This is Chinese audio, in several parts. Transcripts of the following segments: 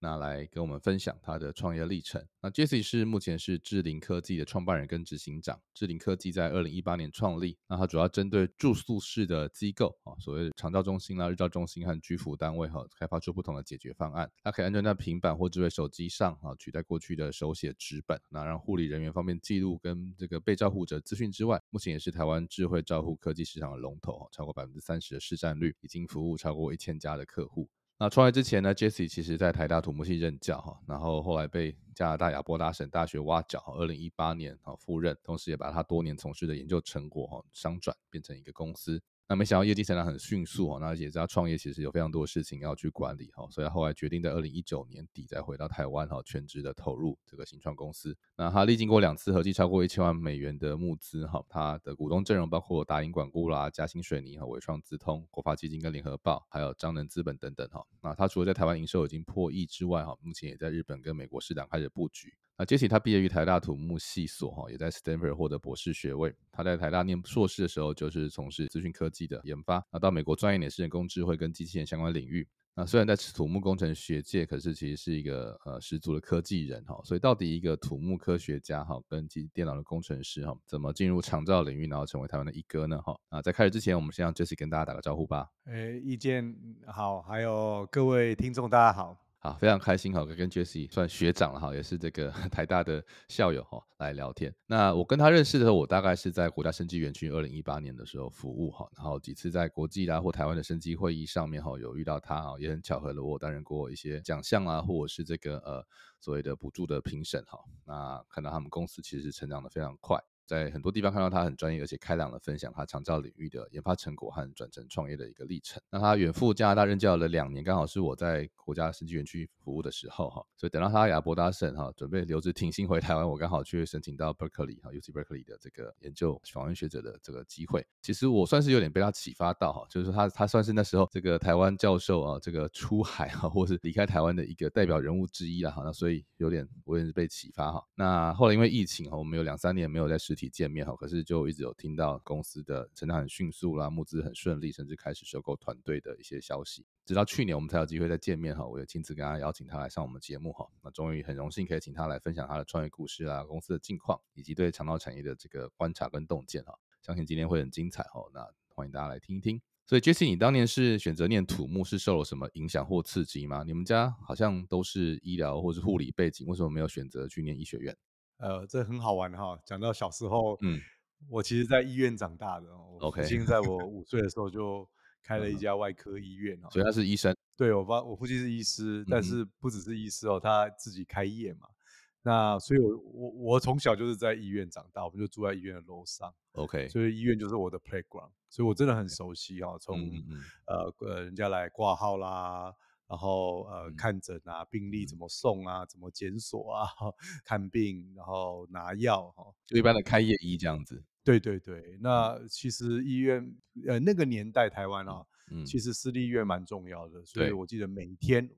那来跟我们分享他的创业历程。那 Jesse 是目前是智灵科技的创办人跟执行长。智灵科技在二零一八年创立，那它主要针对住宿式的机构啊，所谓的长照中心啦、日照中心和居服单位哈，开发出不同的解决方案。它可以安装在平板或智慧手机上啊，取代过去的手写纸本，那让护理人员方便记录跟这个被照护者资讯之外，目前也是台湾智慧照护科技市场的龙头，超过百分之三十的市占率，已经服务超过一千家的客户。那出来之前呢，Jesse 其实在台大土木系任教哈，然后后来被加拿大亚伯达省大学挖角，二零一八年啊赴任，同时也把他多年从事的研究成果哈商转变成一个公司。那没想到业绩成长很迅速哦，那也知道创业其实有非常多事情要去管理哈，所以后来决定在二零一九年底再回到台湾哈，全职的投入这个新创公司。那他历经过两次合计超过一千万美元的募资哈，他的股东阵容包括达银管顾啦、嘉兴水泥和伟创资通、国发基金跟联合报，还有张能资本等等哈。那他除了在台湾营收已经破亿之外哈，目前也在日本跟美国市场开始布局。那杰西他毕业于台大土木系所哈，也在 Stanford 获得博士学位。他在台大念硕士的时候，就是从事资讯科技的研发。那到美国专业也是人工智慧跟机器人相关领域。那虽然在土木工程学界，可是其实是一个呃十足的科技人哈。所以到底一个土木科学家哈，跟机电脑的工程师哈，怎么进入长照领域，然后成为台湾的一哥呢哈？啊，在开始之前，我们先让杰西跟大家打个招呼吧。哎，意见好，还有各位听众，大家好。好，非常开心哈，跟 Jesse 算学长了哈，也是这个 台大的校友哈，来聊天。那我跟他认识的时候，我大概是在国家生技园区二零一八年的时候服务哈，然后几次在国际啦或台湾的生技会议上面哈，有遇到他哈，也很巧合的我担任过一些奖项啊，或者是这个呃所谓的补助的评审哈。那看到他们公司其实成长的非常快。在很多地方看到他很专业而且开朗的分享他长照领域的研发成果和转成创业的一个历程。那他远赴加拿大任教了两年，刚好是我在国家生技园区服务的时候哈，所以等到他亚伯达省哈准备留职停薪回台湾，我刚好去申请到 Berkeley 哈 UC Berkeley 的这个研究访问学者的这个机会。其实我算是有点被他启发到哈，就是说他他算是那时候这个台湾教授啊这个出海哈或是离开台湾的一个代表人物之一了哈，那所以有点我也是被启发哈。那后来因为疫情哈，我们有两三年没有在实体。体见面哈，可是就一直有听到公司的成长很迅速啦，募资很顺利，甚至开始收购团队的一些消息。直到去年我们才有机会再见面哈，我也亲自跟他邀请他来上我们节目哈。那终于很荣幸可以请他来分享他的创业故事啊，公司的近况，以及对肠道产业的这个观察跟洞见哈。相信今天会很精彩哈。那欢迎大家来听一听。所以 Jesse，你当年是选择念土木，是受了什么影响或刺激吗？你们家好像都是医疗或是护理背景，为什么没有选择去念医学院？呃，这很好玩哈。讲到小时候，嗯，我其实在医院长大的。父亲在我五岁的时候就开了一家外科医院哦，所以他是医生。对我爸，我父亲是医师，但是不只是医师哦，他自己开业嘛。那所以，我我我从小就是在医院长大，我们就住在医院的楼上。OK，所以医院就是我的 playground，所以我真的很熟悉哈。从呃呃，人家来挂号啦。然后呃，看诊啊，病历怎么送啊，怎么检索啊，看病，然后拿药哈，就一般的开业医这样子。对对对，那其实医院呃那个年代台湾啊，其实私立医院蛮重要的，所以我记得每天。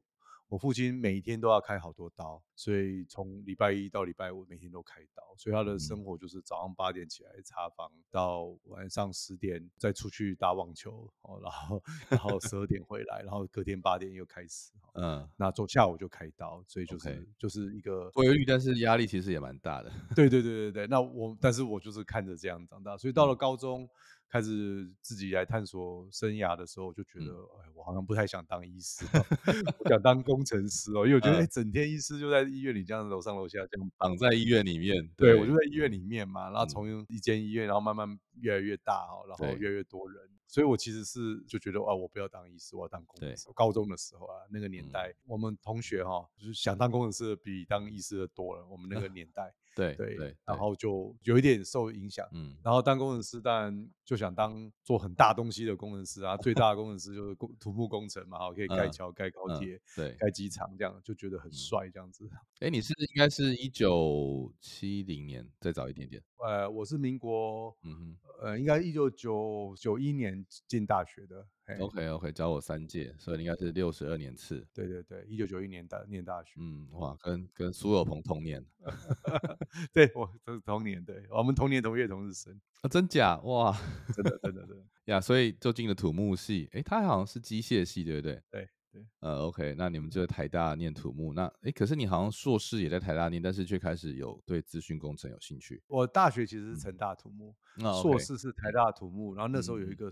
我父亲每一天都要开好多刀，所以从礼拜一到礼拜五每天都开刀，所以他的生活就是早上八点起来查房，到晚上十点再出去打网球，哦，然后然后十二点回来，然后隔天八点又开始，嗯，那走下午就开刀，所以就是就是一个规律，但是压力其实也蛮大的。对。对对对对，那我但是我就是看着这样长大，所以到了高中。开始自己来探索生涯的时候，就觉得，哎，我好像不太想当医师，我想当工程师哦，因为我觉得，哎，整天医师就在医院里这样楼上楼下这样绑在。医院里面，对我就在医院里面嘛，然后从一间医院，然后慢慢越来越大哦，然后越来越多人，所以我其实是就觉得，啊，我不要当医师，我要当工程师。高中的时候啊，那个年代，我们同学哈，就是想当工程师的比当医师的多了，我们那个 年代。对对，然后就有一点受影响。嗯，然后当工程师，当然就想当做很大东西的工程师啊。最大的工程师就是工土木工程嘛，好，可以盖桥、盖高铁、对，盖机场，这样就觉得很帅，这样子。哎，你是应该是一九七零年再早一点点。呃，我是民国，嗯哼，呃，应该一九九九一年进大学的。OK OK，教我三届，所以应该是六十二年次。对对对，一九九一年大念大学。嗯，哇，跟跟苏有朋同年。对，我都是同年，对，我们同年同月同日生。啊，真假？哇，真的真的真的。呀，所以就进了土木系。哎，他好像是机械系，对不对？对对。呃，OK，那你们就在台大念土木。那哎，可是你好像硕士也在台大念，但是却开始有对资讯工程有兴趣。我大学其实是成大土木，硕士是台大土木，然后那时候有一个。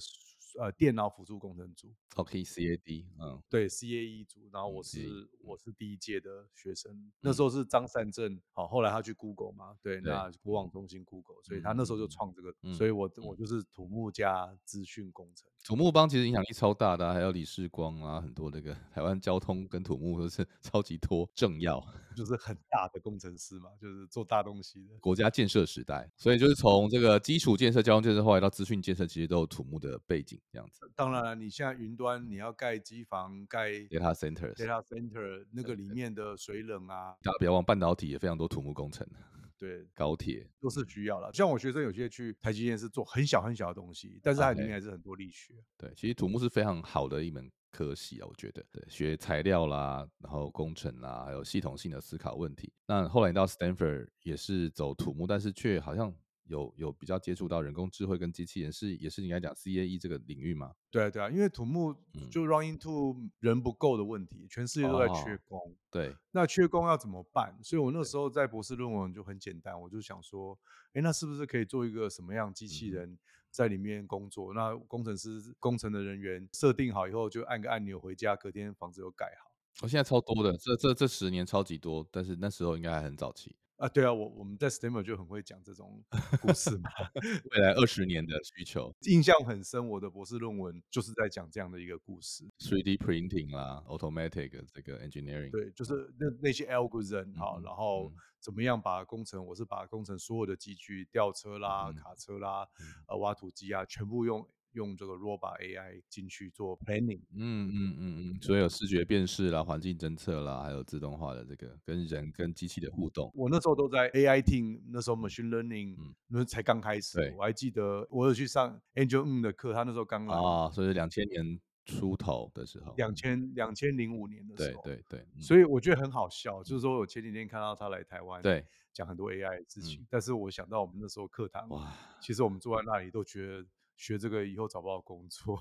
呃，电脑辅助工程组，OK，CAD，嗯，对，CAE 组，然后我是我是第一届的学生，那时候是张善正，好，后来他去 Google 嘛，对，那国网中心 Google，所以他那时候就创这个，所以我我就是土木加资讯工程。土木帮其实影响力超大的，还有李世光啊，很多那个台湾交通跟土木都是 超级多政要，就是很大的工程师嘛，就是做大东西的。国家建设时代，所以就是从这个基础建设、交通建设，后来到资讯建设，其实都有土木的背景这样子。当然了，你现在云端你要盖机房、盖 data center，data center 那个里面的水冷啊，大家不要忘，半导体也非常多土木工程。对，高铁都是需要了。像我学生有些去台积电是做很小很小的东西，但是它里面还是很多力学。对，其实土木是非常好的一门科系啊，我觉得。对，学材料啦，然后工程啦，还有系统性的思考问题。那后来你到 Stanford 也是走土木，但是却好像。有有比较接触到人工智慧跟机器人，是也是应该讲 CAE 这个领域吗？对啊对啊，因为土木就 run into 人不够的问题，全世界都在缺工。对，那缺工要怎么办？所以我那时候在博士论文就很简单，我就想说，哎，那是不是可以做一个什么样机器人在里面工作？那工程师工程的人员设定好以后，就按个按钮回家，隔天房子又盖好。我现在超多的，这这这十年超级多，但是那时候应该还很早期。啊，对啊，我我们在 Stemmer 就很会讲这种 故事嘛，未来二十年的需求，印象很深。我的博士论文就是在讲这样的一个故事，3D printing 啦，automatic 这个 engineering，对，就是那那些 algorithm 好，然后怎么样把工程，我是把工程所有的机具，吊车啦、卡车啦、呃挖土机啊，全部用。用这个 Robot AI 进去做 planning，嗯嗯嗯嗯，所以有视觉辨识啦、环境侦测啦，还有自动化的这个跟人跟机器的互动。我那时候都在 AI team，那时候 machine learning 那才刚开始。我还记得我有去上 Angel Ng 的课，他那时候刚来啊，所以两千年出头的时候，两千两千零五年的时候，对对对。所以我觉得很好笑，就是说我前几天看到他来台湾，对，讲很多 AI 的事情，但是我想到我们那时候课堂，哇，其实我们坐在那里都觉得。学这个以后找不到工作。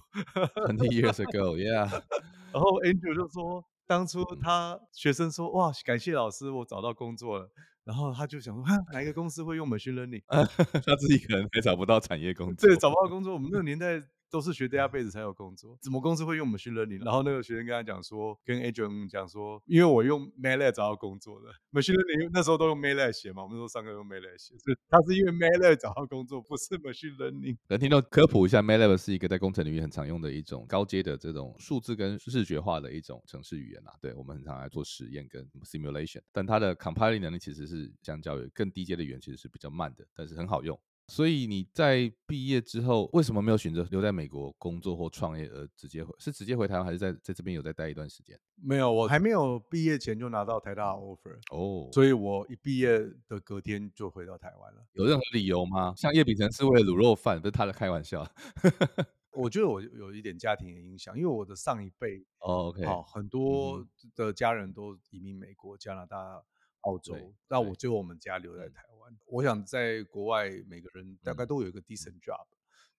Twenty years ago, yeah。然后 Andrew 就说，当初他学生说，哇，感谢老师，我找到工作了。然后他就想说，哪一个公司会用 machine learning？他自己可能还找不到产业工作。对，找不到工作。我们那个年代。都是学 database 才有工作，怎么公司会用 machine learning？然后那个学生跟他讲说，跟 agent 讲说，因为我用 MATLAB 找到工作的，machine learning 那时候都用 MATLAB 写嘛，我们说上课用 MATLAB 写，是他是因为 MATLAB 找到工作，不是 machine learning。能听到科普一下，MATLAB 是一个在工程领域很常用的一种高阶的这种数字跟视觉化的一种程式语言啊，对我们很常来做实验跟 simulation，但它的 compiling 能力其实是相较于更低阶的语言其实是比较慢的，但是很好用。所以你在毕业之后，为什么没有选择留在美国工作或创业，而直接回是直接回台湾，还是在在这边有再待一段时间？没有，我还没有毕业前就拿到台大 offer 哦，所以我一毕业的隔天就回到台湾了。有任何理由吗？像叶秉成是为了卤肉饭，不是他的开玩笑。我觉得我有一点家庭的影响，因为我的上一辈哦，OK，好，很多的家人都移民美国、加拿大。澳洲，那我就我们家留在台湾。我想在国外，每个人大概都有一个 decent job，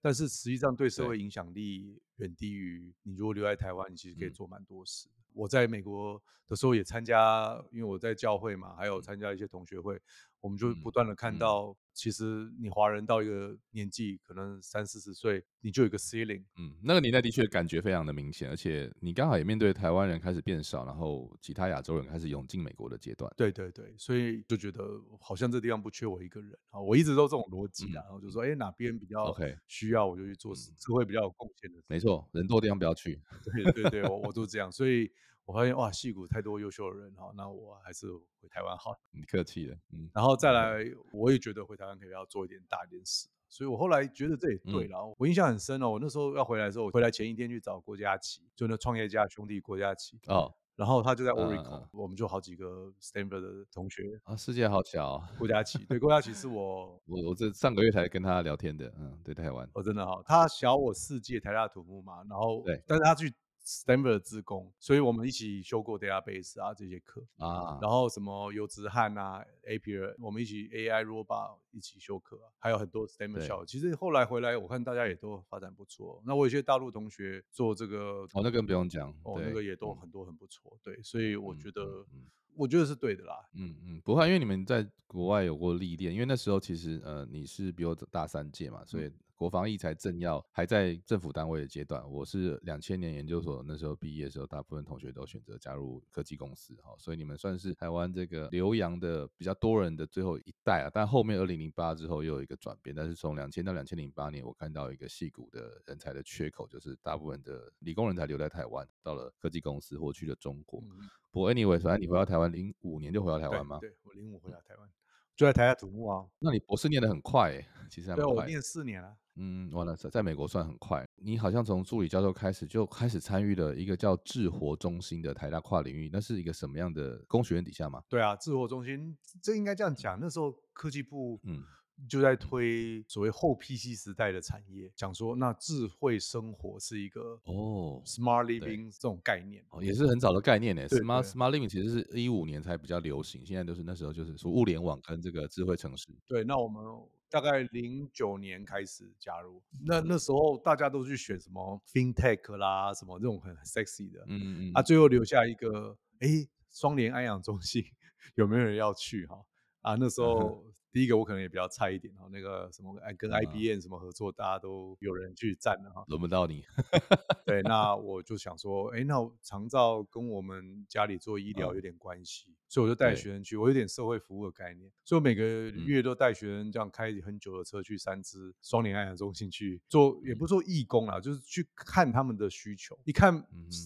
但是实际上对社会影响力远低于你如果留在台湾，你其实可以做蛮多事。我在美国的时候也参加，因为我在教会嘛，还有参加一些同学会，我们就不。断的看到。其实你华人到一个年纪，可能三四十岁，你就有一个 ceiling。嗯，那个年代的确感觉非常的明显，而且你刚好也面对台湾人开始变少，然后其他亚洲人开始涌进美国的阶段。对对对，所以就觉得好像这地方不缺我一个人啊，我一直都这种逻辑啊，然后就说，哎，哪边比较 OK 需要，我就去做社会比较有贡献的。没错，人多的地方不要去。对对对，我我都这样，所以我发现哇，戏谷太多优秀的人哈，那我还是回台湾好。你客气了，嗯。然后再来，我也觉得回台湾可以要做一点大一点事，所以我后来觉得这也对了。我印象很深哦，我那时候要回来的时候，我回来前一天去找郭嘉琪，就那创业家兄弟郭嘉琪哦。然后他就在 Oracle，我们就好几个 Stanford 的同学啊，世界好小。郭嘉琪，对，郭嘉琪是 我，我我这上个月才跟他聊天的，嗯，对台湾，哦，真的哈，他小我四届台大土木嘛，然后对，但是他去。Stanford 的自工，所以我们一起修过 database 啊这些课啊，然后什么油脂汉啊 API，我们一起 AI robot 一起修课啊，还有很多 Stanford 校。其实后来回来，我看大家也都发展不错。那我有些大陆同学做这个，哦，那更不用讲，哦，那个也都很多很不错。对，所以我觉得。我觉得是对的啦。嗯嗯，不会，因为你们在国外有过历练，因为那时候其实呃你是比我大三届嘛，所以国防艺才正要还在政府单位的阶段。我是两千年研究所那时候毕业的时候，大部分同学都选择加入科技公司哈，所以你们算是台湾这个留洋的比较多人的最后一代啊。但后面二零零八之后又有一个转变，但是从两千到两千零八年，我看到一个戏骨的人才的缺口，就是大部分的理工人才留在台湾，到了科技公司或去了中国。不，anyway，反正你回到台湾零五年就回到台湾吗？对，我零五回到台湾，就在台下土木啊。那你博士念得很快诶，其实还蛮快。我念四年了。嗯，完了，在在美国算很快。你好像从助理教授开始就开始参与了一个叫智活中心的台大跨领域，那是一个什么样的工学院底下吗？对啊，智活中心，这应该这样讲。那时候科技部，嗯。就在推所谓后 PC 时代的产业，讲说那智慧生活是一个哦，smart living 这种概念，也是很早的概念呢。smart smart living 其实是一五年才比较流行，现在都是那时候就是说物联网跟这个智慧城市。对，那我们大概零九年开始加入，那那时候大家都去选什么 FinTech 啦，什么这种很 sexy 的，嗯嗯嗯，啊，最后留下一个，哎，双联安养中心 有没有人要去哈？啊，那时候。第一个我可能也比较菜一点哈，那个什么哎跟 IBM 什么合作，大家都有人去站了哈，轮不到你。对，那我就想说，哎，那长照跟我们家里做医疗有点关系，所以我就带学生去，我有点社会服务的概念，所以我每个月都带学生这样开很久的车去三支双联安养中心去做，也不做义工啦，就是去看他们的需求，一看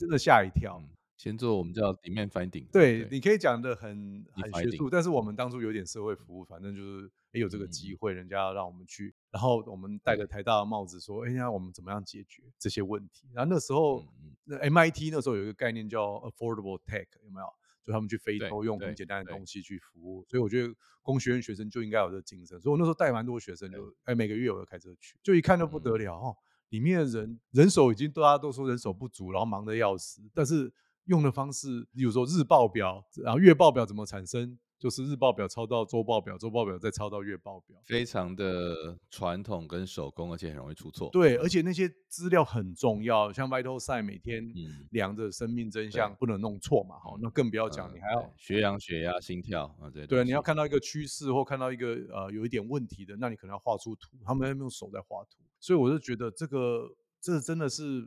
真的吓一跳。先做我们叫底面 finding，对，你可以讲的很很学术，但是我们当初有点社会服务，反正就是也有这个机会，人家要让我们去，然后我们戴着台大的帽子说，哎呀，我们怎么样解决这些问题？然后那时候，那 MIT 那时候有一个概念叫 affordable tech，有没有？就他们去非洲用很简单的东西去服务，所以我觉得工学院学生就应该有这个精神，所以我那时候带蛮多学生，就哎每个月我要开车去，就一看就不得了哦，里面的人人手已经大家都说人手不足，然后忙得要死，但是。用的方式，比如说日报表，然后月报表怎么产生？就是日报表抄到周报表，周报表再抄到月报表，非常的传统跟手工，而且很容易出错。对，而且那些资料很重要，像 vital sign 每天量着生命真相，不能弄错嘛。好，那更不要讲，你还要血氧、血压、心跳啊，对对，你要看到一个趋势或看到一个呃有一点问题的，那你可能要画出图，他们用手在画图，所以我就觉得这个这真的是。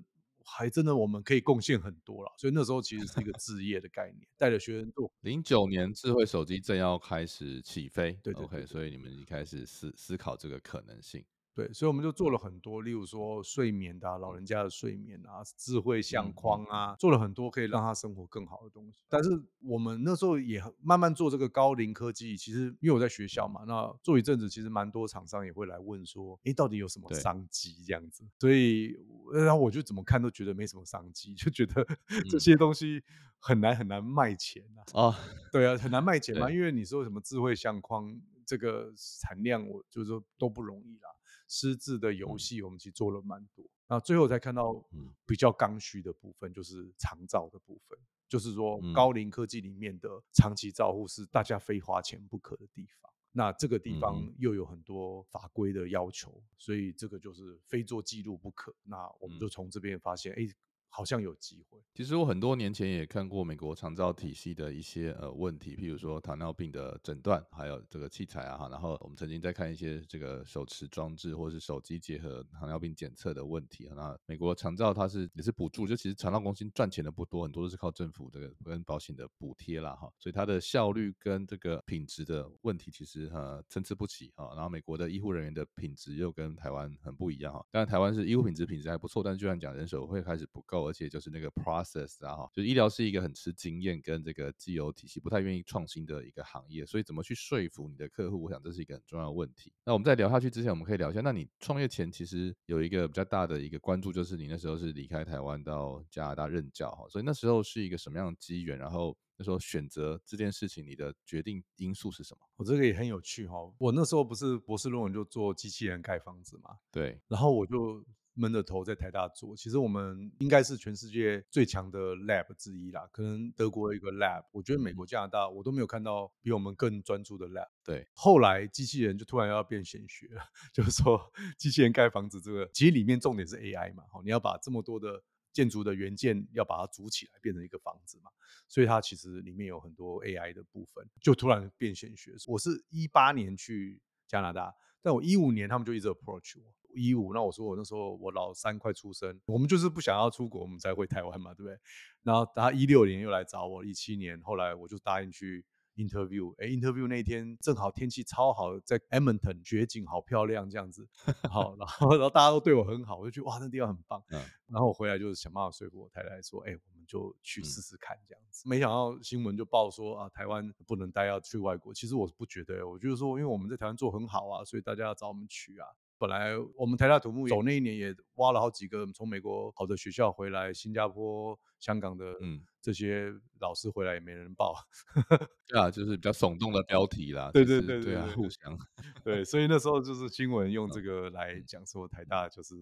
还真的，我们可以贡献很多了，所以那时候其实是一个置业的概念，带着学生做。零九年智慧手机正要开始起飞，对，OK，所以你们一开始思思考这个可能性。对，所以我们就做了很多，例如说睡眠的老人家的睡眠啊，智慧相框啊，做了很多可以让他生活更好的东西。但是我们那时候也慢慢做这个高龄科技，其实因为我在学校嘛，那做一阵子，其实蛮多厂商也会来问说，哎，到底有什么商机这样子？所以然后我就怎么看都觉得没什么商机，就觉得这些东西很难很难卖钱啊。啊，对啊，很难卖钱嘛，因为你说什么智慧相框这个产量，我就是说都不容易啦。私自的游戏，我们其实做了蛮多，那最后才看到比较刚需的部分，就是长照的部分，就是说高龄科技里面的长期照护是大家非花钱不可的地方。那这个地方又有很多法规的要求，所以这个就是非做记录不可。那我们就从这边发现，哎。好像有机会。其实我很多年前也看过美国长照体系的一些呃问题，譬如说糖尿病的诊断，还有这个器材啊哈。然后我们曾经在看一些这个手持装置或是手机结合糖尿病检测的问题。那美国长照它是也是补助，就其实长照中心赚钱的不多，很多都是靠政府这个跟保险的补贴啦哈。所以它的效率跟这个品质的问题其实呃参差不齐啊。然后美国的医护人员的品质又跟台湾很不一样哈。当然台湾是医护品质品质还不错，但是就像讲人手会开始不够。构，而且就是那个 process 啊，就是医疗是一个很吃经验跟这个既有体系，不太愿意创新的一个行业，所以怎么去说服你的客户，我想这是一个很重要的问题。那我们在聊下去之前，我们可以聊一下，那你创业前其实有一个比较大的一个关注，就是你那时候是离开台湾到加拿大任教哈，所以那时候是一个什么样的机缘？然后那时候选择这件事情，你的决定因素是什么？我这个也很有趣哈，我那时候不是博士论文就做机器人盖房子嘛，对，然后我就。闷着头在台大做，其实我们应该是全世界最强的 lab 之一啦。可能德国一个 lab，我觉得美国、加拿大我都没有看到比我们更专注的 lab。对，后来机器人就突然要变显学了，就是说机器人盖房子这个，其实里面重点是 AI 嘛，好，你要把这么多的建筑的元件要把它组起来变成一个房子嘛，所以它其实里面有很多 AI 的部分，就突然变显学。我是一八年去加拿大，但我一五年他们就一直 approach 我。一五，那我说我那时候我老三快出生，我们就是不想要出国，我们才回台湾嘛，对不对？然后他一六年又来找我，一七年后来我就答应去 interview，哎，interview 那天正好天气超好，在 Edmonton 绝景好漂亮这样子，好，然后然后大家都对我很好，我就觉得哇，那地方很棒。嗯，然后我回来就是想办法说服我太太说，哎，我们就去试试看这样子。没想到新闻就报说啊，台湾不能待，要去外国。其实我不觉得，我就是说，因为我们在台湾做很好啊，所以大家要找我们去啊。本来我们台大土木走那一年也挖了好几个从美国好的学校回来，新加坡、香港的嗯这些老师回来也没人报，对啊，就是比较耸动的标题啦。对对对对啊，互相对，所以那时候就是新闻用这个来讲说台大就是。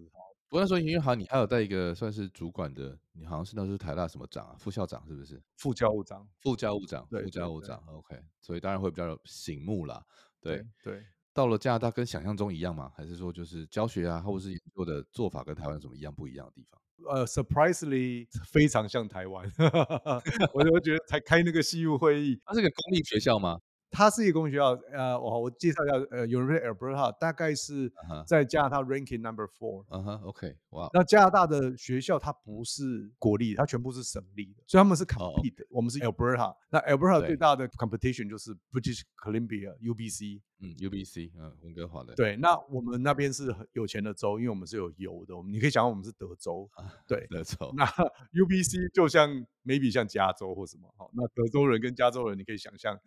不过那时候因为好像你还有带一个算是主管的，你好像是那时候台大什么长啊？副校长是不是？副教务长，副教务长，副教务长。OK，所以当然会比较醒目啦。对对。到了加拿大，跟想象中一样吗？还是说就是教学啊，或者是研究的做法跟台湾有什么一样不一样的地方？呃，surprisingly 非常像台湾，我就觉得才开那个西务会议，它是个公立学校吗？它是一个公立学校，呃，我我介绍一下，呃，University Alberta 大概是在加拿大 ranking number four。嗯哼，OK，哇。那加拿大的学校它不是国立，它全部是省立的，所以他们是 compete。我们是 Alberta，那 Alberta 最大的 competition 就是 British Columbia（UBC）。嗯，UBC，嗯，温哥华的。对，那我们那边是很有钱的州，因为我们是有油的。我们你可以想，我们是德州，对，德州。那 UBC 就像 maybe 像加州或什么，好，那德州人跟加州人，你可以想象，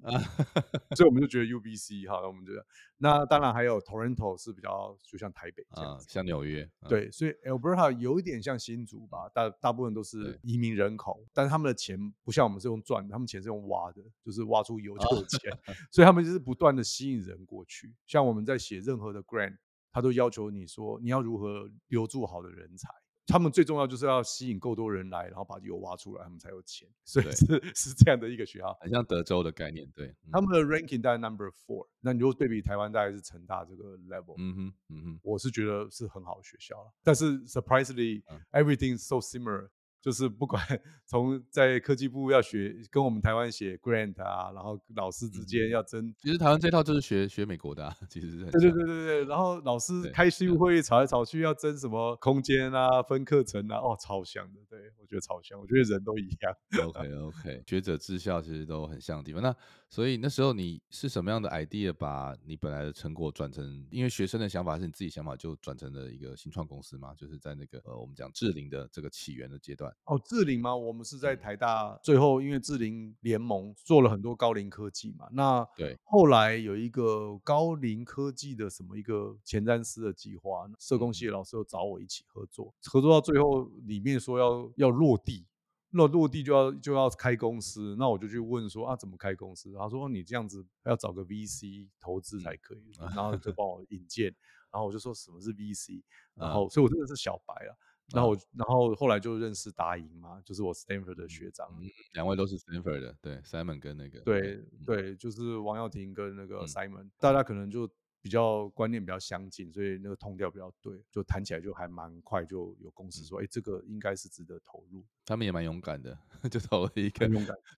所以我们就觉得 UBC 哈，我们觉得，那当然还有 Toronto 是比较就像台北这样，像纽约。对，所以 Alberta 有一点像新竹吧，大大部分都是移民人口，但是他们的钱不像我们是用赚，他们钱是用挖的，就是挖出油就有钱，所以他们就是不断的吸引人。过去，像我们在写任何的 grant，他都要求你说你要如何留住好的人才。他们最重要就是要吸引够多人来，然后把油挖出来，他们才有钱。所以是是这样的一个学校，很像德州的概念。对，他们的 ranking 在 number four。那你如果对比台湾，大概是成大这个 level。嗯哼，嗯哼，我是觉得是很好的学校但是 surprisingly everything so similar。就是不管 从在科技部要学跟我们台湾写 grant 啊，然后老师之间要争，其实台湾这套就是学学美国的，其实是对对对对对。然后老师开新会议吵来吵去，要争什么空间啊、分课程啊，哦，超香的。对我觉得超像，我觉得人都一样。OK OK，学者治校其实都很像的地方。那所以那时候你是什么样的 idea 把你本来的成果转成，因为学生的想法是你自己想法，就转成了一个新创公司嘛？就是在那个呃，我们讲智灵的这个起源的阶段。哦，智灵吗？我们是在台大，最后因为智灵联盟做了很多高龄科技嘛，那对，后来有一个高龄科技的什么一个前瞻师的计划，社工系的老师又找我一起合作，合作到最后里面说要要落地，那落地就要就要开公司，那我就去问说啊怎么开公司？他说你这样子要找个 VC 投资才可以，然后就帮我引荐，然后我就说什么是 VC，然后所以我真的是小白了。然后，然后后来就认识达莹嘛，就是我 Stanford 的学长，两位都是 Stanford 的，对，Simon 跟那个，对对，就是王耀庭跟那个 Simon，大家可能就比较观念比较相近，所以那个通调比较对，就谈起来就还蛮快，就有公司说，哎，这个应该是值得投入。他们也蛮勇敢的，就投了一个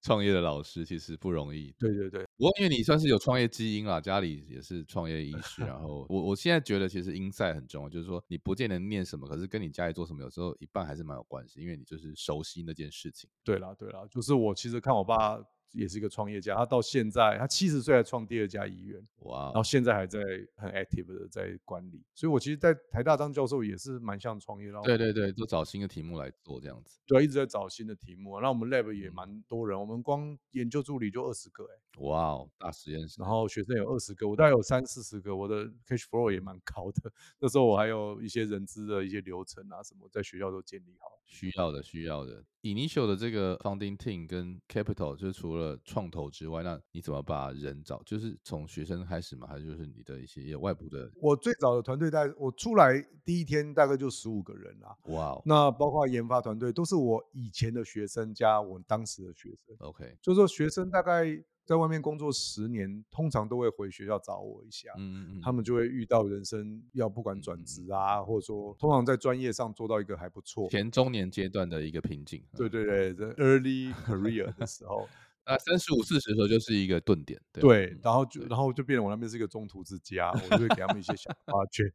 创业的老师，其实不容易。对对对。不过因为你算是有创业基因啦，家里也是创业意识，然后我我现在觉得其实 inside 很重要，就是说你不见得念什么，可是跟你家里做什么，有时候一半还是蛮有关系，因为你就是熟悉那件事情。对啦对啦，就是我其实看我爸也是一个创业家，他到现在他七十岁才创第二家医院，哇！然后现在还在很 active 的在管理，所以我其实，在台大当教授也是蛮像创业，对对对，都找新的题目来做这样子，对，一直在找新的题目。那我们 lab 也蛮多人，我们光研究助理就二十个，哎，哇哦，大实验室，然后学生有二十个，我大概有三四十个，我的 cash flow 也蛮高的。那时候我还有一些人资的一些流程啊什么，在学校都建立好。需要的，需要的。Initial 的这个 founding team 跟 capital 就是除了创投之外，那你怎么把人找？就是从学生开始嘛？还是就是你的一些外部的？我最早的团队大概我出来第一天大概就十五个人啦。哇，那包括研发团队都是我以前的学生加我当时的学生。OK，就是说学生大概。在外面工作十年，通常都会回学校找我一下。嗯嗯他们就会遇到人生要不管转职啊，或者说通常在专业上做到一个还不错，前中年阶段的一个瓶颈。对对对，在 early career 的时候。啊，三十五、四十的时候就是一个顿点，对，然后就然后就变成我那边是一个中途之家，我就会给他们一些小花圈，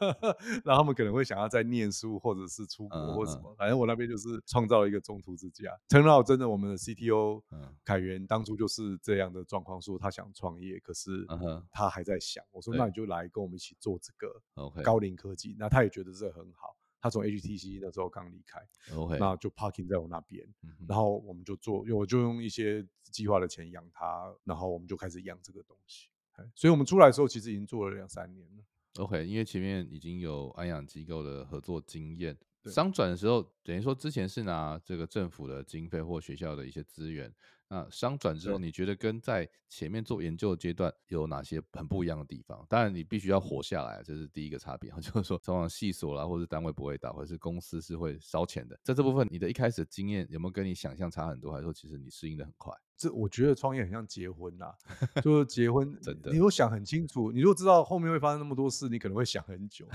然后他们可能会想要再念书，或者是出国或什么，反正我那边就是创造了一个中途之家。陈老真的，我们的 CTO 凯源当初就是这样的状况，说他想创业，可是他还在想，我说那你就来跟我们一起做这个高龄科技，那他也觉得这很好。他从 HTC 那时候刚离开，OK，那就 parking 在我那边，然后我们就做，我就用一些计划的钱养他，然后我们就开始养这个东西。所以，我们出来的时候其实已经做了两三年了。OK，因为前面已经有安养机构的合作经验，商转的时候等于说之前是拿这个政府的经费或学校的一些资源。那商转之后，你觉得跟在前面做研究的阶段有哪些很不一样的地方？当然，你必须要活下来，这是第一个差别。就是说，往往细所啦，或者单位不会大，或者是公司是会烧钱的。在这部分，你的一开始的经验有没有跟你想象差很多？还是说，其实你适应的很快？这我觉得创业很像结婚呐，就是结婚 真的，你如果想很清楚，你如果知道后面会发生那么多事，你可能会想很久。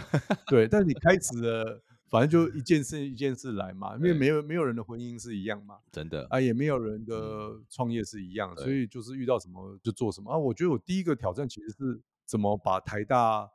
对，但是你开始了。反正就一件事一件事来嘛，因为没有没有人的婚姻是一样嘛，真的啊，也没有人的创业是一样，所以就是遇到什么就做什么。啊。我觉得我第一个挑战其实是怎么把台大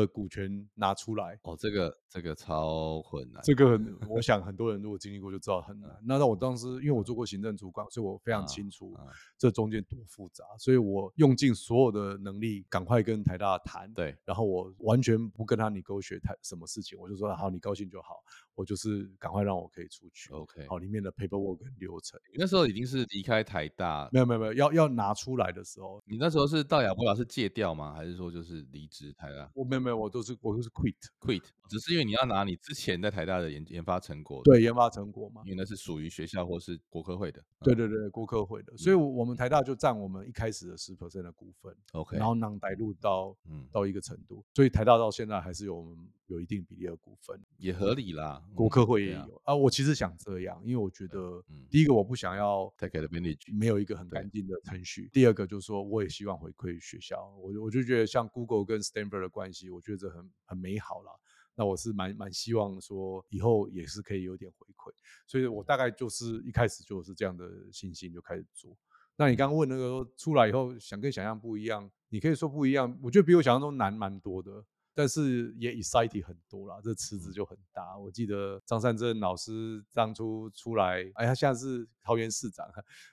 的股权拿出来哦，这个这个超困难，这个我想很多人如果经历过就知道很 难。那那我当时因为我做过行政主管，所以我非常清楚这中间多复杂，所以我用尽所有的能力赶快跟台大谈，对，然后我完全不跟他你勾学谈什么事情，我就说好，你高兴就好，我就是赶快让我可以出去，OK，好，里面的 paperwork 跟流程，那时候已经是离开台大，没有没有没有，要要拿出来的时候，你那时候是到亚博老师借调吗？还是说就是离职台大？我没有没有，我都是我都是 quit quit，只是因为你要拿你之前在台大的研研发成果，对研发成果嘛，因为那是属于学校或是国科会的，对对对，国科会的，所以我们台大就占我们一开始的十 percent 的股份，OK，然后能带入到嗯。到一个程度，所以台大到现在还是有我们有一定比例的股份，也合理啦，国科会也有。啊。我其实想这样，因为我觉得第一个我不想要 take advantage，没有一个很干。净的程序。第二个就是说，我也希望回馈学校，我我就觉得像 Google 跟 Stanford 的关系，我觉得这很很美好了。那我是蛮蛮希望说以后也是可以有点回馈，所以我大概就是一开始就是这样的信心就开始做。那你刚刚问那个出来以后想跟想象不一样，你可以说不一样，我觉得比我想象中难蛮多的，但是也 exciting 很多啦，这池子就很大。我记得张善珍老师当初出来，哎，他现在是桃园市长，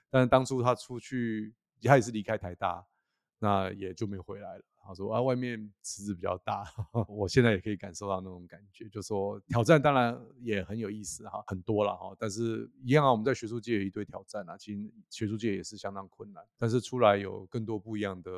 但是当初他出去，他也是离开台大，那也就没回来了。他说啊，外面池子比较大，我现在也可以感受到那种感觉，就说挑战当然也很有意思哈，很多了哈，但是一样啊，我们在学术界有一堆挑战啊，其实学术界也是相当困难，但是出来有更多不一样的。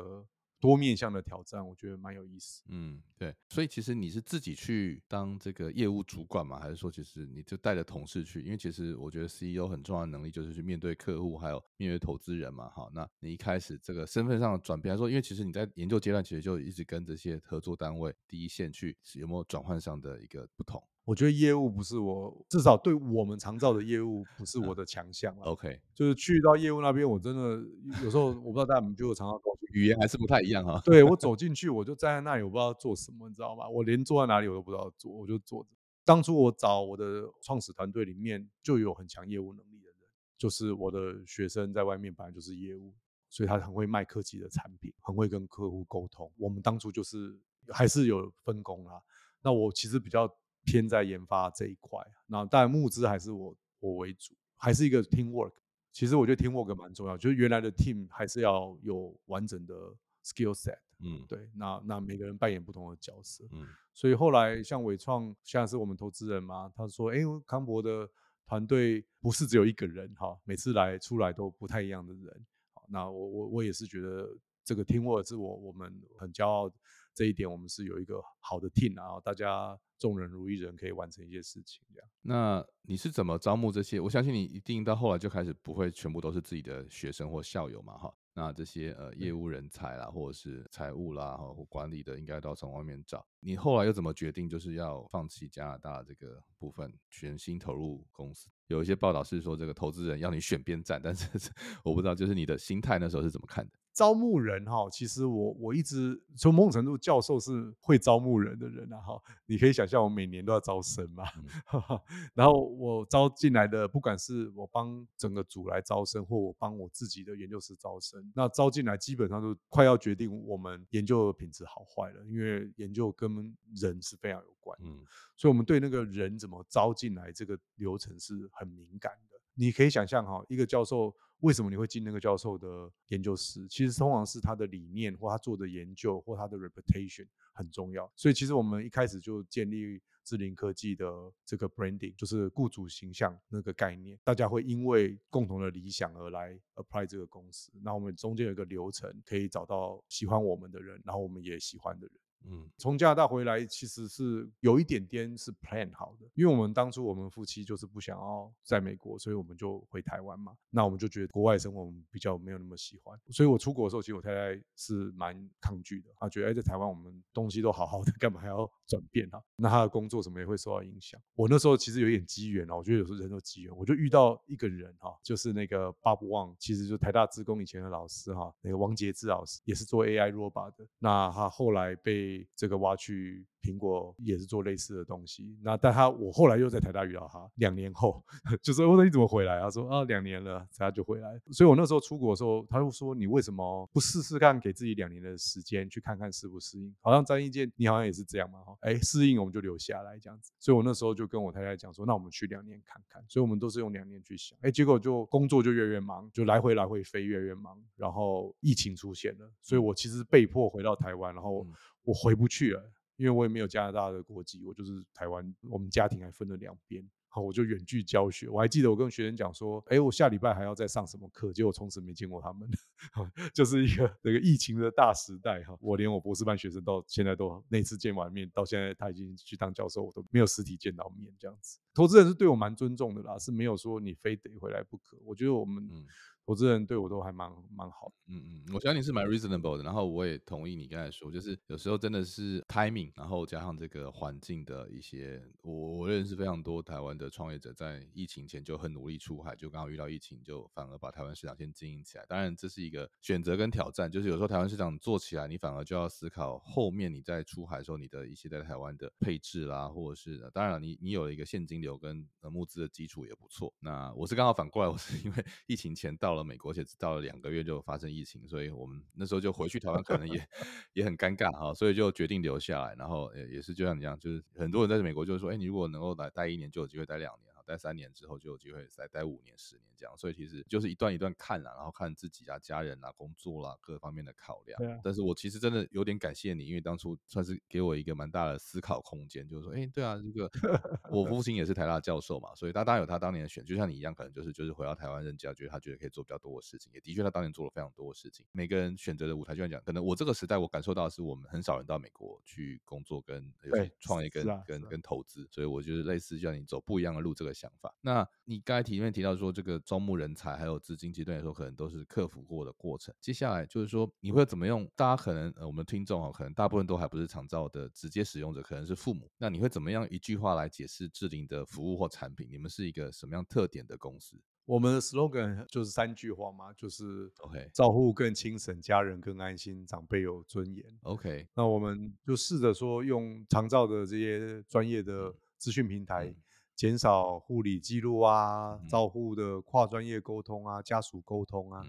多面向的挑战，我觉得蛮有意思。嗯，对，所以其实你是自己去当这个业务主管嘛？还是说，其实你就带着同事去？因为其实我觉得 CEO 很重要的能力就是去面对客户，还有面对投资人嘛。好，那你一开始这个身份上的转变，来说，因为其实你在研究阶段，其实就一直跟这些合作单位第一线去，有没有转换上的一个不同？我觉得业务不是我，至少对我们常造的业务不是我的强项 OK，就是去到业务那边，我真的有时候我不知道大家有没有常常语言还是不太一样哈。对我 走进去，我就站在那里，我不知道做什么，你知道吗？我连坐在哪里我都不知道做，我就坐着。当初我找我的创始团队里面就有很强业务能力的人，就是我的学生在外面本来就是业务，所以他很会卖科技的产品，很会跟客户沟通。我们当初就是还是有分工啊。那我其实比较。偏在研发这一块，那当然募资还是我我为主，还是一个 team work。其实我觉得 teamwork 蛮重要，就是原来的 team 还是要有完整的 skill set。嗯，对，那那每个人扮演不同的角色。嗯，所以后来像伟创，现在是我们投资人嘛，他说，哎，康博的团队不是只有一个人哈，每次来出来都不太一样的人。好，那我我我也是觉得这个 teamwork 是我我们很骄傲。这一点我们是有一个好的 team，然后大家众人如一人，可以完成一些事情。这样，那你是怎么招募这些？我相信你一定到后来就开始不会全部都是自己的学生或校友嘛，哈。那这些呃业务人才啦，或者是财务啦，或管理的，应该都要从外面找。你后来又怎么决定就是要放弃加拿大这个部分，全心投入公司？有一些报道是说这个投资人要你选边站，但是 我不知道，就是你的心态那时候是怎么看的？招募人哈，其实我我一直从某种程度，教授是会招募人的人啊哈。你可以想象，我每年都要招生嘛。然后我招进来的，不管是我帮整个组来招生，或我帮我自己的研究室招生，那招进来基本上都快要决定我们研究的品质好坏了，因为研究跟人是非常有关。嗯，所以我们对那个人怎么招进来这个流程是很敏感的。你可以想象哈，一个教授。为什么你会进那个教授的研究室？其实通常是他的理念或他做的研究或他的 reputation 很重要。所以其实我们一开始就建立智灵科技的这个 branding，就是雇主形象那个概念。大家会因为共同的理想而来 apply 这个公司。那我们中间有一个流程，可以找到喜欢我们的人，然后我们也喜欢的人。嗯，从加拿大回来其实是有一点点是 plan 好的，因为我们当初我们夫妻就是不想要在美国，所以我们就回台湾嘛。那我们就觉得国外生活我们比较没有那么喜欢，所以我出国的时候，其实我太太是蛮抗拒的，她觉得哎，在台湾我们东西都好好的，干嘛还要转变啊？那她的工作什么也会受到影响。我那时候其实有点机缘啊，我觉得有时候人都机缘，我就遇到一个人哈，就是那个 Bob Wang，其实就台大职工以前的老师哈，那个王杰志老师也是做 AI robot 的，那他后来被这个挖去苹果也是做类似的东西，那但他我后来又在台大遇到他，两年后 就是我说你怎么回来？他说啊两年了，他就回来。所以我那时候出国的时候，他就说你为什么不试试看，给自己两年的时间去看看适不适应？好像张一健你好像也是这样嘛哈，哎适应我们就留下来这样子。所以我那时候就跟我太太讲说，那我们去两年看看。所以我们都是用两年去想，哎结果就工作就越越忙，就来回来回飞越越忙，然后疫情出现了，所以我其实被迫回到台湾，然后。我回不去了，因为我也没有加拿大的国籍，我就是台湾。我们家庭还分了两边，好，我就远距教学。我还记得我跟学生讲说，哎，我下礼拜还要再上什么课，结果从此没见过他们。就是一个 那个疫情的大时代哈，我连我博士班学生到现在都那次见完面，到现在他已经去当教授，我都没有实体见到面这样子。投资人是对我蛮尊重的啦，是没有说你非得回来不可。我觉得我们。投资人对我都还蛮蛮好，嗯嗯，我相信是蛮 reasonable 的。然后我也同意你刚才说，就是有时候真的是 timing，然后加上这个环境的一些，我我认识非常多台湾的创业者，在疫情前就很努力出海，就刚好遇到疫情，就反而把台湾市场先经营起来。当然这是一个选择跟挑战，就是有时候台湾市场做起来，你反而就要思考后面你在出海的时候，你的一些在台湾的配置啦，或者是当然你你有了一个现金流跟呃募资的基础也不错。那我是刚好反过来，我是因为 疫情前到。到了美国，而且只到了两个月就发生疫情，所以我们那时候就回去台湾，可能也 也很尴尬哈，所以就决定留下来。然后也也是就像你这样，就是很多人在美国就是说，哎，你如果能够来待一年，就有机会待两年。待三年之后就有机会再待五年、十年这样，所以其实就是一段一段看啦，然后看自己啊、家人啊、工作啦各方面的考量。对。但是我其实真的有点感谢你，因为当初算是给我一个蛮大的思考空间，就是说，哎，对啊，这个 我父亲也是台大教授嘛，所以他当然有他当年的选，就像你一样，可能就是就是回到台湾任教，觉得他觉得可以做比较多的事情，也的确他当年做了非常多的事情。每个人选择的舞台，就像讲，可能我这个时代我感受到是我们很少人到美国去工作跟创业跟跟跟投资，所以我就是类似像你走不一样的路这个想法。那你刚才提里面提到说，这个招募人才还有资金阶段来说，可能都是克服过的过程。接下来就是说，你会怎么用？大家可能呃，我们听众啊，可能大部分都还不是长照的直接使用者，可能是父母。那你会怎么样一句话来解释智林的服务或产品？你们是一个什么样特点的公司？我们的 slogan 就是三句话嘛，就是 OK，照护更轻省，家人更安心，长辈有尊严。OK，那我们就试着说，用长照的这些专业的资讯平台。减少护理记录啊，照护的跨专业沟通啊，家属沟通啊，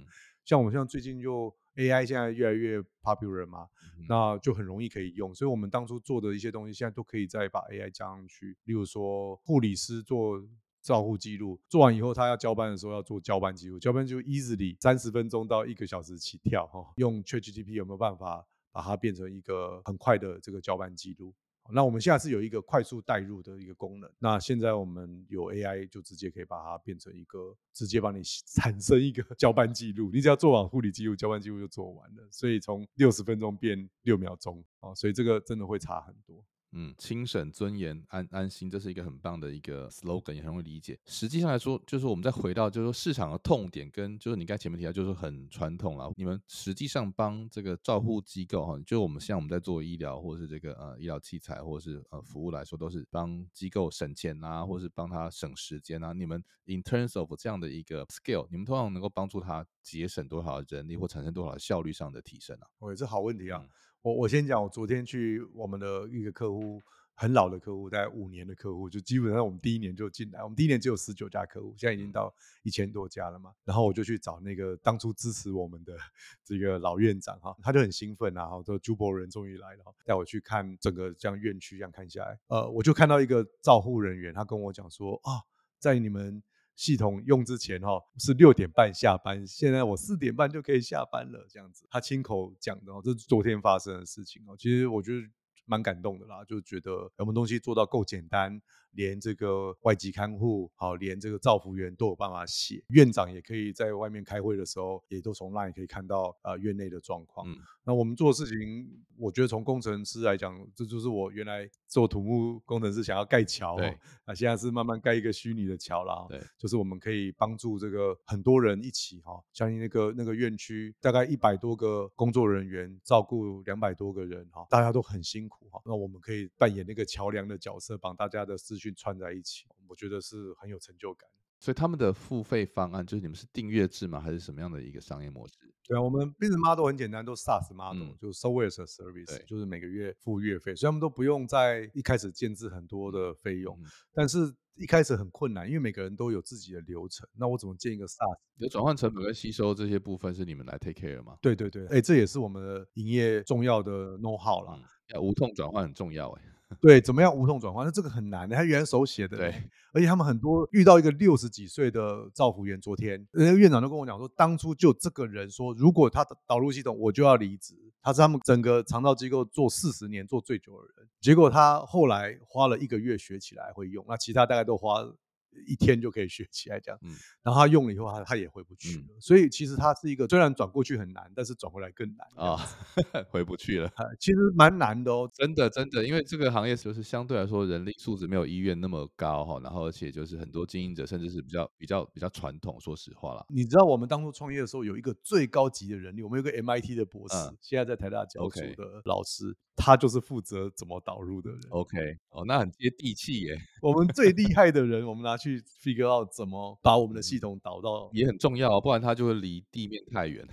像我们像最近就 AI 现在越来越 popular 嘛，那就很容易可以用，所以我们当初做的一些东西，现在都可以再把 AI 加上去。例如说护理师做照护记录，做完以后他要交班的时候要做交班记录，交班就 easily 三十分钟到一个小时起跳哈。用 ChatGPT 有没有办法把它变成一个很快的这个交班记录？那我们现在是有一个快速代入的一个功能。那现在我们有 AI，就直接可以把它变成一个，直接帮你 产生一个交班记录。你只要做完护理记录，交班记录就做完了。所以从六十分钟变六秒钟啊，所以这个真的会差很多。嗯，轻省尊严安安心，这是一个很棒的一个 slogan，也很容易理解。实际上来说，就是我们再回到，就是说市场的痛点跟就是你刚才前面提到，就是很传统了。你们实际上帮这个照护机构哈，就我们像我们在做医疗或者是这个呃医疗器材或者是呃服务来说，都是帮机构省钱啊，或是帮他省时间啊。你们 in terms of 这样的一个 scale，你们通常能够帮助他节省多少人力或产生多少效率上的提升啊？喂，这好问题啊。我我先讲，我昨天去我们的一个客户，很老的客户，大概五年的客户，就基本上我们第一年就进来，我们第一年只有十九家客户，现在已经到一千多家了嘛。然后我就去找那个当初支持我们的这个老院长哈，他就很兴奋啊，说朱博人终于来了，带我去看整个这样院区，这样看下来，呃，我就看到一个照护人员，他跟我讲说啊，在你们。系统用之前哈是六点半下班，现在我四点半就可以下班了，这样子，他亲口讲的哦，这是昨天发生的事情哦。其实我觉得蛮感动的啦，就觉得我们东西做到够简单。连这个外籍看护，好，连这个照护员都有办法写，院长也可以在外面开会的时候，也都从那里可以看到啊院内的状况。嗯那我们做事情，我觉得从工程师来讲，这就是我原来做土木工程师想要盖桥，那，现在是慢慢盖一个虚拟的桥了。对，就是我们可以帮助这个很多人一起哈，相信那个那个院区大概一百多个工作人员照顾两百多个人哈，大家都很辛苦哈，那我们可以扮演那个桥梁的角色，帮大家的事。去串在一起，我觉得是很有成就感。所以他们的付费方案就是你们是订阅制吗？还是什么样的一个商业模式？对啊，我们 business model 很简单，都是 SaaS model，就是 software service，就是每个月付月费，所以他们都不用在一开始建制很多的费用。但是一开始很困难，因为每个人都有自己的流程。那我怎么建一个 SaaS？有转换成本跟吸收这些部分是你们来 take care 吗？对对对，哎，这也是我们的营业重要的 know how 啦。无痛转换很重要，哎。对，怎么样无痛转换？那这个很难的，他原来手写的。对，而且他们很多遇到一个六十几岁的造福员，昨天人家院长就跟我讲说，当初就这个人说，如果他的导入系统，我就要离职。他是他们整个肠道机构做四十年做最久的人，结果他后来花了一个月学起来会用，那其他大概都花。一天就可以学起来这样，然后他用了以后，他他也回不去了。所以其实他是一个，虽然转过去很难，但是转回来更难啊，回不去了。其实蛮难的哦，真的真的，因为这个行业就是相对来说人力素质没有医院那么高哈，然后而且就是很多经营者甚至是比较比较比较传统，说实话啦。你知道我们当初创业的时候有一个最高级的人力，我们有个 MIT 的博士，现在在台大教书的老师。他就是负责怎么导入的人。OK，哦，那很接地气耶。我们最厉害的人，我们拿去 figure out 怎么把我们的系统导到，也很重要，不然他就会离地面太远。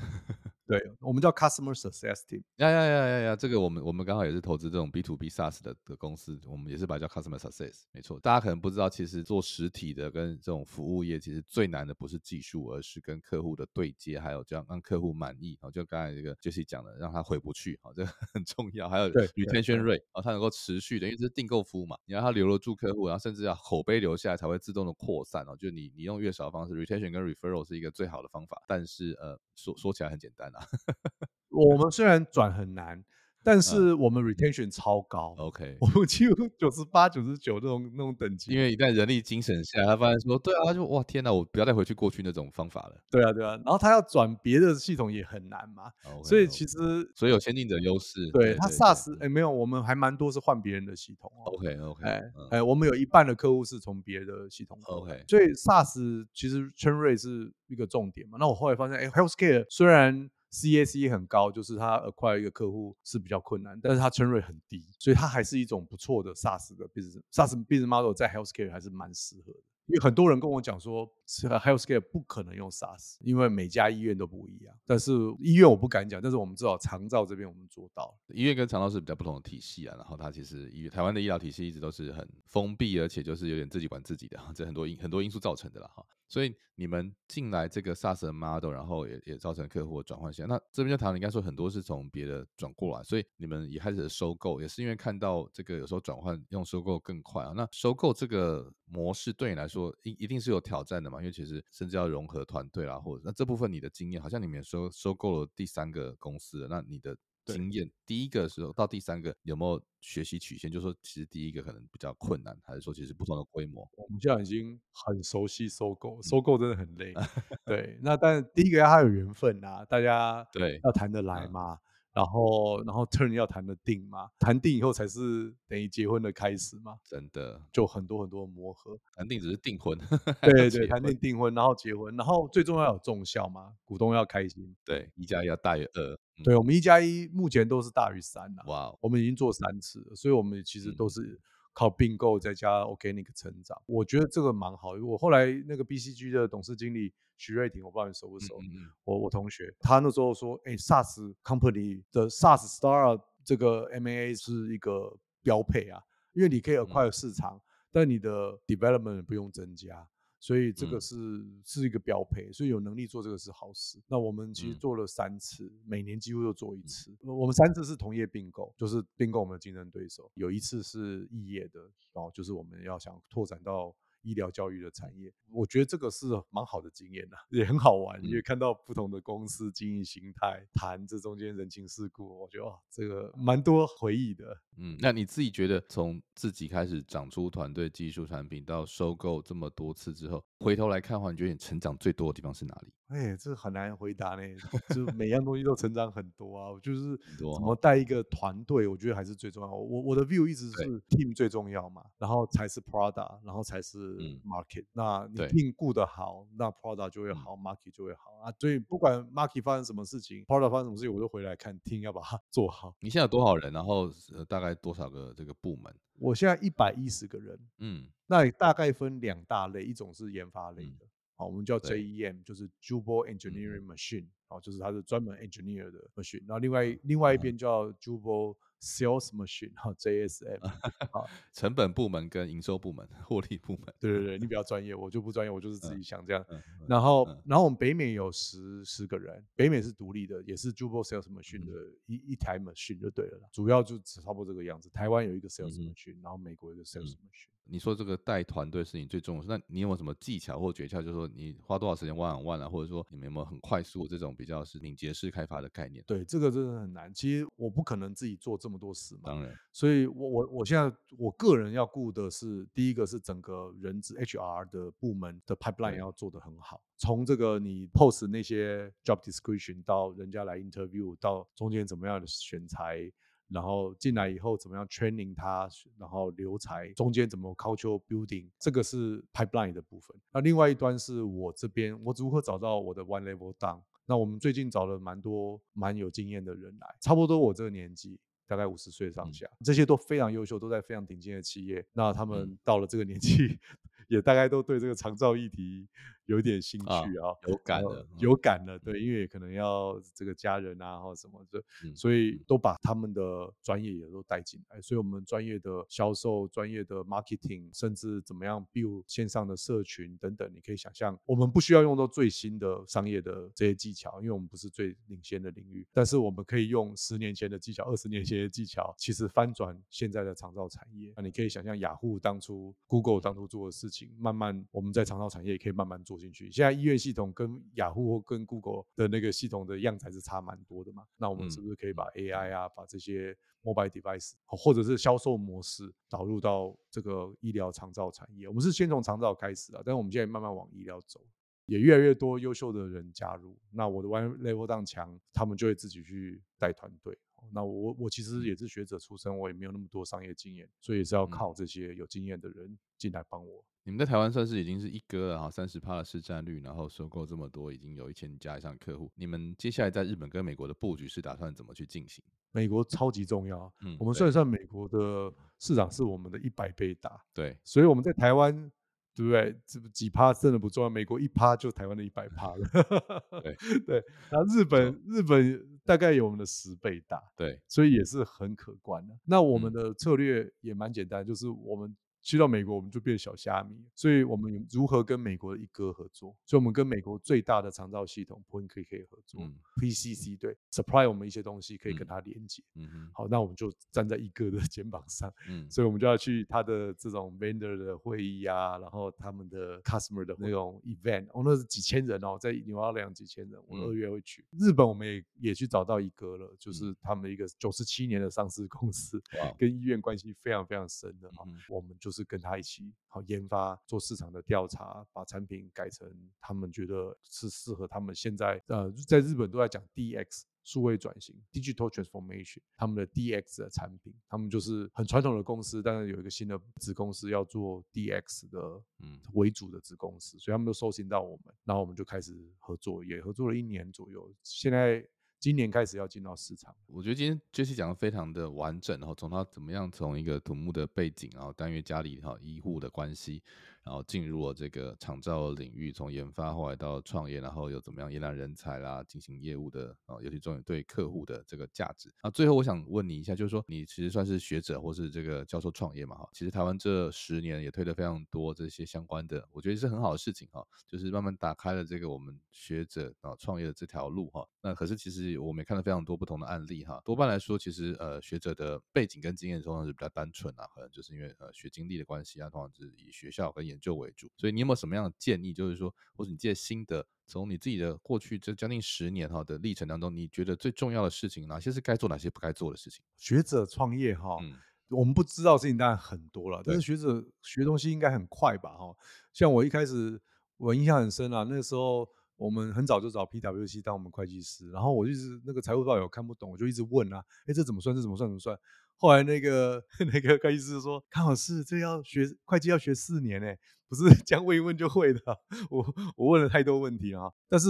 对，我们叫 Customer Success Team。呀呀呀呀呀，这个我们我们刚好也是投资这种 B to B SaaS 的的公司，我们也是把它叫 Customer Success。没错，大家可能不知道，其实做实体的跟这种服务业，其实最难的不是技术，而是跟客户的对接，还有这样让客户满意。哦，就刚才这个 Jesse 讲的，让他回不去，哦，这个很重要。还有 Retention Rate，哦，它能够持续的，因为这是订购服务嘛，你让他留得住客户，然后甚至要口碑留下来，才会自动的扩散。哦，就你你用越少的方式，Retention 跟 Referral 是一个最好的方法。但是呃，说说起来很简单啊。我们虽然转很难，但是我们 retention 超高。OK，我们几乎九十八、九十九那种那种等级。因为一旦人力精神下，他发现说，对啊，他就哇天哪，我不要再回去过去那种方法了。对啊，对啊。然后他要转别的系统也很难嘛。所以其实，所以有先进者优势。对他 SaaS，哎，没有，我们还蛮多是换别人的系统。OK，OK。哎哎，我们有一半的客户是从别的系统。OK，所以 SaaS 其实 churn rate 是一个重点嘛。那我后来发现，哎，Healthcare 虽然 CAC 很高，就是它 acquire 一个客户是比较困难，但是它 churn rate 很低，所以它还是一种不错的 SaaS 的 business。SaaS business model 在 healthcare 还是蛮适合的。因为很多人跟我讲说 Healthcare 不可能用 SaaS，因为每家医院都不一样。但是医院我不敢讲，但是我们至少长照这边我们做到了。医院跟长照是比较不同的体系啊，然后它其实医台湾的医疗体系一直都是很封闭，而且就是有点自己管自己的，这很多因很多因素造成的了哈。所以你们进来这个 SaaS 的 model，然后也也造成客户转换线。那这边就谈，应该说很多是从别的转过来，所以你们也开始收购，也是因为看到这个有时候转换用收购更快啊。那收购这个模式对你来说一一定是有挑战的嘛？因为其实甚至要融合团队啦，或者那这部分你的经验，好像你们收收购了第三个公司，那你的。经验第一个时候到第三个有没有学习曲线？就是说，其实第一个可能比较困难，还是说其实不同的规模？我们现在已经很熟悉收购，收购真的很累。对，那但第一个要他有缘分啊，大家对要谈得来嘛，然后然后 turn 要谈的定嘛，谈定以后才是等于结婚的开始嘛。真的，就很多很多磨合，谈定只是订婚，对对，谈定订婚，然后结婚，然后最重要有重效嘛，股东要开心，对，一加一要大于二。对我们一加一目前都是大于三了，哇，我们已经做三次了，所以我们其实都是靠并购再加 organic 成长，我觉得这个蛮好。我后来那个 BCG 的董事经理徐瑞婷，我不知道你熟不熟，我我同学，他那时候说，哎，SaaS company 的 SaaS startup 这个 MAA 是一个标配啊，因为你可以 acquire 市场，但你的 development 不用增加。所以这个是是一个标配，所以有能力做这个是好事。那我们其实做了三次，每年几乎都做一次。我们三次是同业并购，就是并购我们的竞争对手。有一次是异业的，然后就是我们要想拓展到。医疗教育的产业，我觉得这个是蛮好的经验呐，也很好玩，因为看到不同的公司经营形态，谈这中间人情世故，我觉得这个蛮多回忆的。嗯，那你自己觉得从自己开始长出团队、技术产品到收购这么多次之后，回头来看的话，你觉得你成长最多的地方是哪里？哎，这很难回答呢，就每样东西都成长很多啊。就是怎么带一个团队，我觉得还是最重要。我我的 view 一直是 team 最重要嘛，然后才是 product，然后才是 market。那你 team 顾得好，那 product 就会好，market 就会好啊。所以不管 market 发生什么事情，product 发生什么事情，我都回来看 team 要把它 做好。你现在有多少人？然后大概多少个这个部门？我现在一百一十个人。嗯，那大概分两大类，一种是研发类的。好，我们叫 JEM，就是 Jubal Engineering Machine，好，就是它是专门 engineer 的 machine。然后另外另外一边叫 Jubal Sales Machine，哈，JSM，好，成本部门跟营收部门、获利部门。对对对，你比较专业，我就不专业，我就是自己想这样。然后然后我们北美有十十个人，北美是独立的，也是 Jubal Sales Machine 的一一台 machine 就对了，主要就差不多这个样子。台湾有一个 Sales Machine，然后美国一个 Sales Machine。你说这个带团队是你最重要的，那你有没有什么技巧或诀窍？就是说你花多少时间万万啊，或者说你们有没有很快速这种比较是敏捷式开发的概念？对，这个真的很难。其实我不可能自己做这么多事嘛。当然，所以我我我现在我个人要顾的是，第一个是整个人资 HR 的部门的 pipeline 要做得很好，从这个你 post 那些 job description 到人家来 interview，到中间怎么样的选材。然后进来以后怎么样 training 他，然后留才中间怎么 culture building，这个是 pipeline 的部分。那另外一端是我这边，我如何找到我的 one level down？那我们最近找了蛮多蛮有经验的人来，差不多我这个年纪，大概五十岁上下，这些都非常优秀，都在非常顶尖的企业。那他们到了这个年纪，也大概都对这个长照议题。有点兴趣啊，有感了，有感了，对，因为可能要这个家人啊，或什么的，所以都把他们的专业也都带进来。所以，我们专业的销售、专业的 marketing，甚至怎么样 build 线上的社群等等，你可以想象，我们不需要用到最新的商业的这些技巧，因为我们不是最领先的领域，但是我们可以用十年前的技巧、二十年前的技巧，其实翻转现在的长照产业。那你可以想象，雅虎当初、Google 当初做的事情，慢慢我们在长照产业也可以慢慢做。进去，现在医院系统跟雅虎或跟 Google 的那个系统的样子是差蛮多的嘛？那我们是不是可以把 AI 啊，把这些 mobile device 或者是销售模式导入到这个医疗长照产业？我们是先从长照开始啊，但是我们现在慢慢往医疗走，也越来越多优秀的人加入。那我的 One Level Down 强，他们就会自己去带团队。那我我其实也是学者出身，我也没有那么多商业经验，所以也是要靠这些有经验的人进来帮我。你们在台湾算是已经是一哥了哈，三十趴的市占率，然后收购这么多，已经有一千家以上客户。你们接下来在日本跟美国的布局是打算怎么去进行？美国超级重要，嗯，我们算一算，美国的市场是我们的一百倍大，对，所以我们在台湾对不对？这几趴真的不重要，美国一趴就台湾的一百趴了。对 对，那日本日本大概有我们的十倍大，对，所以也是很可观的。那我们的策略也蛮简单，就是我们。去到美国，我们就变小虾米，所以我们如何跟美国的一哥合作？所以我们跟美国最大的长照系统 Point K K 合作，PCC 对 supply 我们一些东西可以跟他连接。嗯好，那我们就站在一哥的 肩膀上。嗯，所以我们就要去他的这种 vendor 的会议啊，然后他们的 customer 的那种 event，哦，那是几千人哦，在纽奥良几千人，我二月会去。日本我们也也去找到一哥了，就是他们一个九十七年的上市公司，跟医院关系非常非常深的哈，我们就。是跟他一起好研发做市场的调查，把产品改成他们觉得是适合他们现在呃，在日本都在讲 DX 数位转型 Digital Transformation，他们的 DX 的产品，他们就是很传统的公司，但是有一个新的子公司要做 DX 的嗯为主的子公司，所以他们都收信到我们，然后我们就开始合作，也合作了一年左右，现在。今年开始要进到市场，我觉得今天杰西讲的非常的完整，然后从他怎么样从一个土木的背景，然后单元家里哈医护的关系。然后进入了这个厂造领域，从研发后来到创业，然后又怎么样延揽人才啦，进行业务的啊，尤其重点对客户的这个价值。那最后我想问你一下，就是说你其实算是学者或是这个教授创业嘛哈？其实台湾这十年也推了非常多这些相关的，我觉得是很好的事情哈，就是慢慢打开了这个我们学者啊创业的这条路哈。那可是其实我们也看了非常多不同的案例哈。多半来说，其实呃学者的背景跟经验通常是比较单纯啊，可能就是因为呃学经历的关系啊，通常是以学校跟研究为主，所以你有没有什么样的建议？就是说，或者你借心得，从你自己的过去这将近十年哈的历程当中，你觉得最重要的事情，哪些是该做，哪些不该做的事情？学者创业哈，我们不知道事情当然很多了，但是学者学东西应该很快吧？哈，像我一开始我印象很深啊，那时候我们很早就找 PWC 当我们会计师，然后我一直那个财务报表看不懂，我就一直问啊，哎，这怎么算？这怎么算？怎么算？后来那个 那个会计师说：“康老师，这要学会计要学四年呢，不是 这样问一问就会的。”我我问了太多问题了，但是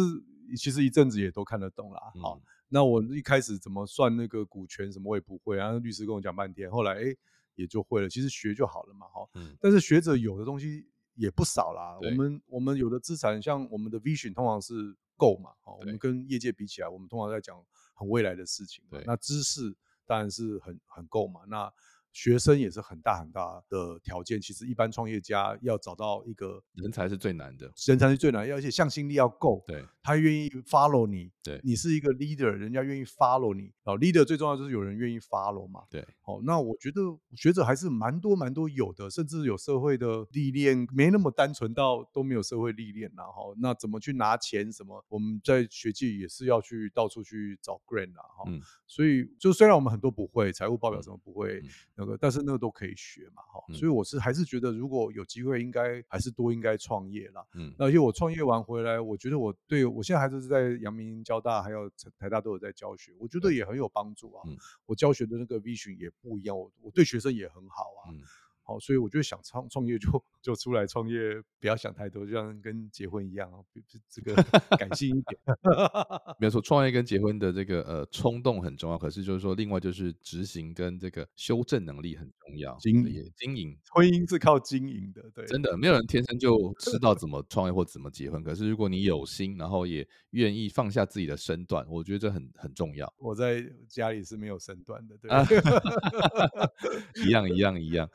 其实一阵子也都看得懂了。好，那我一开始怎么算那个股权什么我也不会，然后律师跟我讲半天，后来哎也就会了。其实学就好了嘛，哈。但是学者有的东西也不少啦。我们我们有的资产，像我们的 vision 通常是够嘛，哈，我们跟业界比起来，我们通常在讲很未来的事情。对，那知识。当然是很很够嘛，那。学生也是很大很大的条件。其实一般创业家要找到一个人才是最难的，人才是最难，而且向心力要够。对，他愿意 follow 你。对，你是一个 leader，人家愿意 follow 你。然后 leader 最重要就是有人愿意 follow 嘛。对，好，那我觉得学者还是蛮多蛮多有的，甚至有社会的历练，没那么单纯到都没有社会历练然后那怎么去拿钱？什么？我们在学界也是要去到处去找 grant 啊。哈，所以就虽然我们很多不会财务报表什么不会那个，但是那个都可以学嘛。哈，所以我是还是觉得如果有机会，应该还是多应该创业啦。嗯，而且我创业完回来，我觉得我对我现在还是在阳明。交大还有台大都有在教学，我觉得也很有帮助啊。我教学的那个 vision 也不一样，我我对学生也很好啊。好，所以我就想创创业就就出来创业，不要想太多，就像跟结婚一样啊，这个 感性一点。没错，创业跟结婚的这个呃冲动很重要，可是就是说另外就是执行跟这个修正能力很重要。经营经营婚姻是靠经营的，对，真的没有人天生就知道怎么创业或怎么结婚。可是如果你有心，然后也愿意放下自己的身段，我觉得这很很重要。我在家里是没有身段的，对，一样一样一样。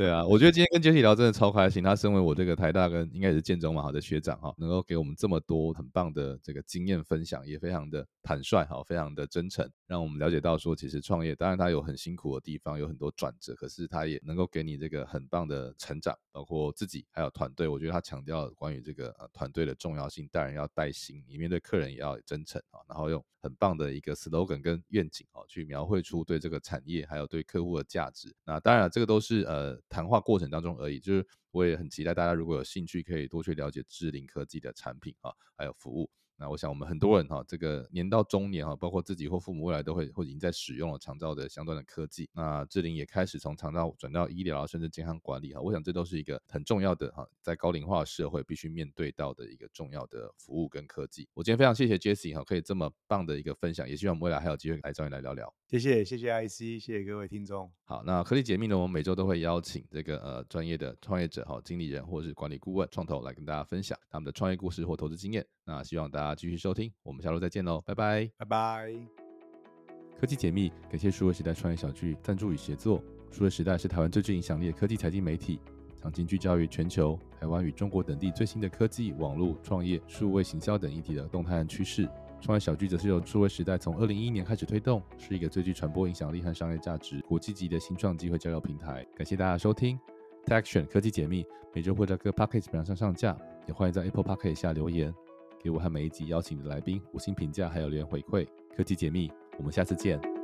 对啊，我觉得今天跟杰西聊真的超开心。他身为我这个台大跟应该也是建中嘛好的学长哈，能够给我们这么多很棒的这个经验分享，也非常的坦率哈，非常的真诚，让我们了解到说，其实创业当然他有很辛苦的地方，有很多转折，可是他也能够给你这个很棒的成长，包括自己还有团队。我觉得他强调关于这个呃团队的重要性，带人要带心，你面对客人也要真诚啊，然后用很棒的一个 slogan 跟愿景哦，去描绘出对这个产业还有对客户的价值。那当然这个都是呃。谈话过程当中而已，就是我也很期待大家如果有兴趣，可以多去了解智灵科技的产品啊，还有服务。那我想我们很多人哈，这个年到中年哈，包括自己或父母未来都会或已经在使用了长照的相关的科技。那智灵也开始从长照转到医疗，甚至健康管理哈。我想这都是一个很重要的哈，在高龄化社会必须面对到的一个重要的服务跟科技。我今天非常谢谢 Jesse 哈，可以这么棒的一个分享，也希望我们未来还有机会来找你来聊聊。谢谢谢谢 IC，谢谢各位听众。好，那科技解密呢，我们每周都会邀请这个呃专业的创业者、哈经理人或者是管理顾问、创投来跟大家分享他们的创业故事或投资经验。那希望大家继续收听，我们下周再见喽，拜拜拜拜。科技解密，感谢数位时代创业小聚赞助与协作。数位时代是台湾最具影响力的科技财经媒体，长期聚焦于全球、台湾与中国等地最新的科技、网络创业、数位行销等议题的动态和趋势。创业小聚则是由数位时代从二零一一年开始推动，是一个最具传播影响力和商业价值、国际级的新创机会交流平台。感谢大家收听，Taction 科技解密，每周会在各 p a c k a g e 平台上上架，也欢迎在 Apple p a c k a g e 下留言，给我和每一集邀请的来宾五星评价，还有留言回馈。科技解密，我们下次见。